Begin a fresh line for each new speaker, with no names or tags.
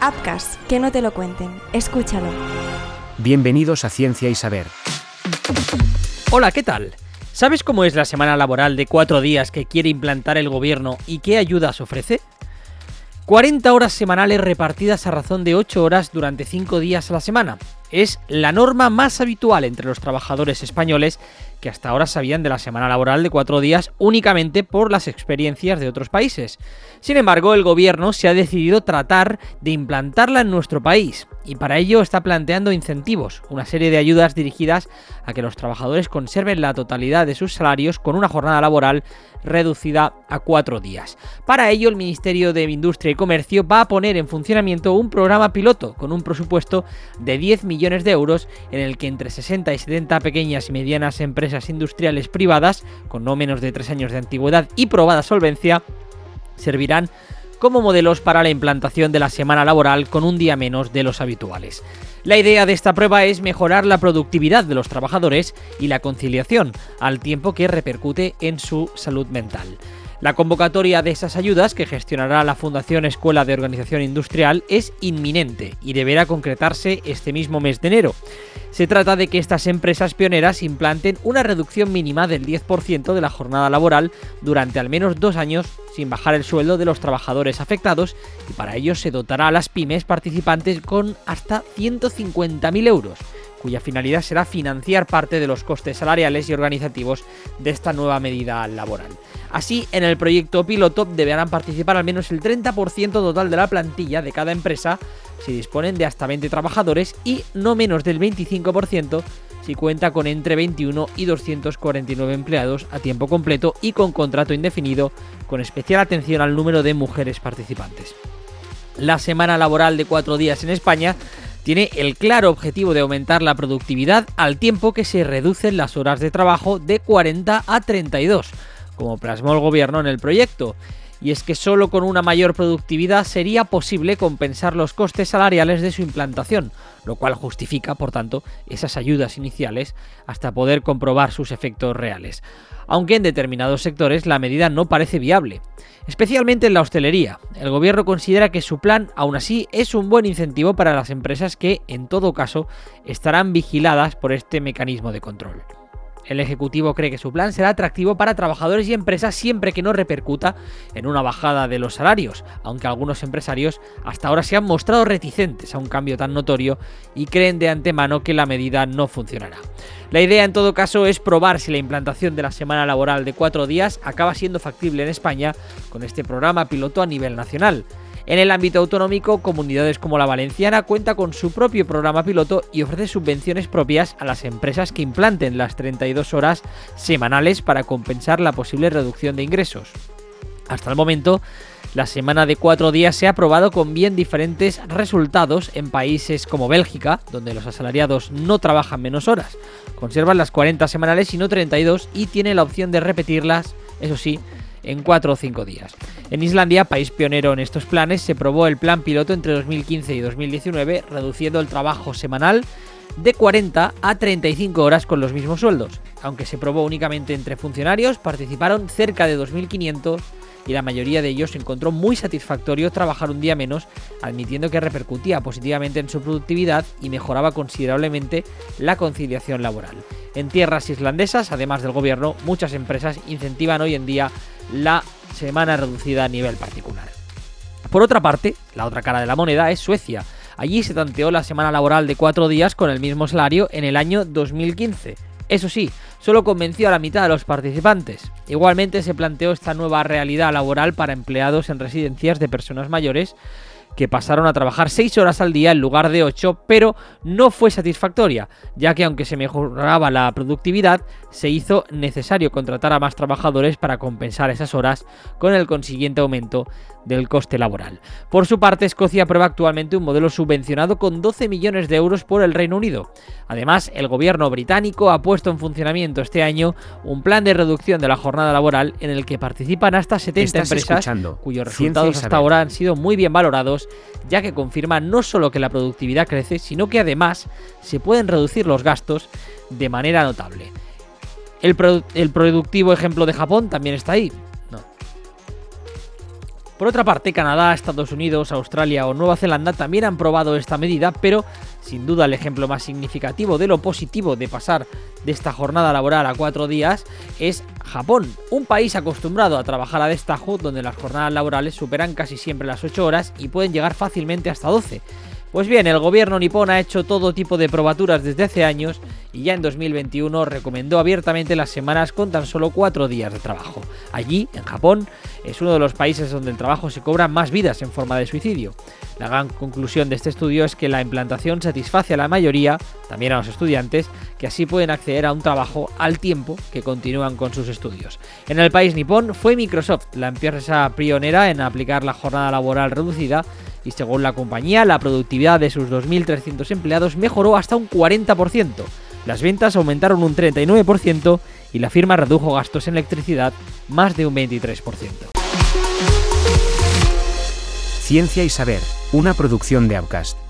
Apcas, que no te lo cuenten. Escúchalo.
Bienvenidos a Ciencia y Saber.
Hola, ¿qué tal? ¿Sabes cómo es la semana laboral de cuatro días que quiere implantar el gobierno y qué ayudas ofrece? 40 horas semanales repartidas a razón de 8 horas durante 5 días a la semana. Es la norma más habitual entre los trabajadores españoles que hasta ahora sabían de la semana laboral de 4 días únicamente por las experiencias de otros países. Sin embargo, el gobierno se ha decidido tratar de implantarla en nuestro país y para ello está planteando incentivos, una serie de ayudas dirigidas a que los trabajadores conserven la totalidad de sus salarios con una jornada laboral reducida a cuatro días. Para ello, el Ministerio de Industria y Comercio va a poner en funcionamiento un programa piloto con un presupuesto de 10 millones de euros en el que entre 60 y 70 pequeñas y medianas empresas industriales privadas con no menos de 3 años de antigüedad y probada solvencia servirán como modelos para la implantación de la semana laboral con un día menos de los habituales. La idea de esta prueba es mejorar la productividad de los trabajadores y la conciliación, al tiempo que repercute en su salud mental. La convocatoria de esas ayudas que gestionará la Fundación Escuela de Organización Industrial es inminente y deberá concretarse este mismo mes de enero. Se trata de que estas empresas pioneras implanten una reducción mínima del 10% de la jornada laboral durante al menos dos años sin bajar el sueldo de los trabajadores afectados y para ello se dotará a las pymes participantes con hasta 150.000 euros cuya finalidad será financiar parte de los costes salariales y organizativos de esta nueva medida laboral. Así, en el proyecto piloto deberán participar al menos el 30% total de la plantilla de cada empresa si disponen de hasta 20 trabajadores y no menos del 25% si cuenta con entre 21 y 249 empleados a tiempo completo y con contrato indefinido, con especial atención al número de mujeres participantes. La semana laboral de cuatro días en España tiene el claro objetivo de aumentar la productividad al tiempo que se reducen las horas de trabajo de 40 a 32 como plasmó el gobierno en el proyecto. Y es que solo con una mayor productividad sería posible compensar los costes salariales de su implantación, lo cual justifica, por tanto, esas ayudas iniciales hasta poder comprobar sus efectos reales. Aunque en determinados sectores la medida no parece viable, especialmente en la hostelería. El gobierno considera que su plan, aún así, es un buen incentivo para las empresas que, en todo caso, estarán vigiladas por este mecanismo de control. El Ejecutivo cree que su plan será atractivo para trabajadores y empresas siempre que no repercuta en una bajada de los salarios, aunque algunos empresarios hasta ahora se han mostrado reticentes a un cambio tan notorio y creen de antemano que la medida no funcionará. La idea en todo caso es probar si la implantación de la semana laboral de cuatro días acaba siendo factible en España con este programa piloto a nivel nacional. En el ámbito autonómico, comunidades como la valenciana cuenta con su propio programa piloto y ofrece subvenciones propias a las empresas que implanten las 32 horas semanales para compensar la posible reducción de ingresos. Hasta el momento, la semana de cuatro días se ha probado con bien diferentes resultados en países como Bélgica, donde los asalariados no trabajan menos horas, conservan las 40 semanales y no 32 y tiene la opción de repetirlas, eso sí, en 4 o 5 días. En Islandia, país pionero en estos planes, se probó el plan piloto entre 2015 y 2019, reduciendo el trabajo semanal de 40 a 35 horas con los mismos sueldos. Aunque se probó únicamente entre funcionarios, participaron cerca de 2.500 y la mayoría de ellos encontró muy satisfactorio trabajar un día menos, admitiendo que repercutía positivamente en su productividad y mejoraba considerablemente la conciliación laboral. En tierras islandesas, además del gobierno, muchas empresas incentivan hoy en día la semana reducida a nivel particular. Por otra parte, la otra cara de la moneda es Suecia. Allí se tanteó la semana laboral de cuatro días con el mismo salario en el año 2015. Eso sí, solo convenció a la mitad de los participantes. Igualmente se planteó esta nueva realidad laboral para empleados en residencias de personas mayores que pasaron a trabajar 6 horas al día en lugar de 8, pero no fue satisfactoria, ya que aunque se mejoraba la productividad, se hizo necesario contratar a más trabajadores para compensar esas horas con el consiguiente aumento del coste laboral. Por su parte, Escocia aprueba actualmente un modelo subvencionado con 12 millones de euros por el Reino Unido. Además, el gobierno británico ha puesto en funcionamiento este año un plan de reducción de la jornada laboral en el que participan hasta 70 empresas cuyos resultados hasta ahora han sido muy bien valorados, ya que confirman no solo que la productividad crece, sino que además se pueden reducir los gastos de manera notable. El, el productivo ejemplo de Japón también está ahí. Por otra parte, Canadá, Estados Unidos, Australia o Nueva Zelanda también han probado esta medida, pero sin duda el ejemplo más significativo de lo positivo de pasar de esta jornada laboral a cuatro días es Japón, un país acostumbrado a trabajar a destajo donde las jornadas laborales superan casi siempre las 8 horas y pueden llegar fácilmente hasta 12. Pues bien, el gobierno nipón ha hecho todo tipo de probaturas desde hace años y ya en 2021 recomendó abiertamente las semanas con tan solo cuatro días de trabajo. Allí, en Japón, es uno de los países donde el trabajo se cobra más vidas en forma de suicidio. La gran conclusión de este estudio es que la implantación satisface a la mayoría, también a los estudiantes, que así pueden acceder a un trabajo al tiempo que continúan con sus estudios. En el país nipón fue Microsoft la empresa pionera en aplicar la jornada laboral reducida y según la compañía, la productividad de sus 2.300 empleados mejoró hasta un 40%. Las ventas aumentaron un 39% y la firma redujo gastos en electricidad más de un 23%.
Ciencia y Saber, una producción de Outcast.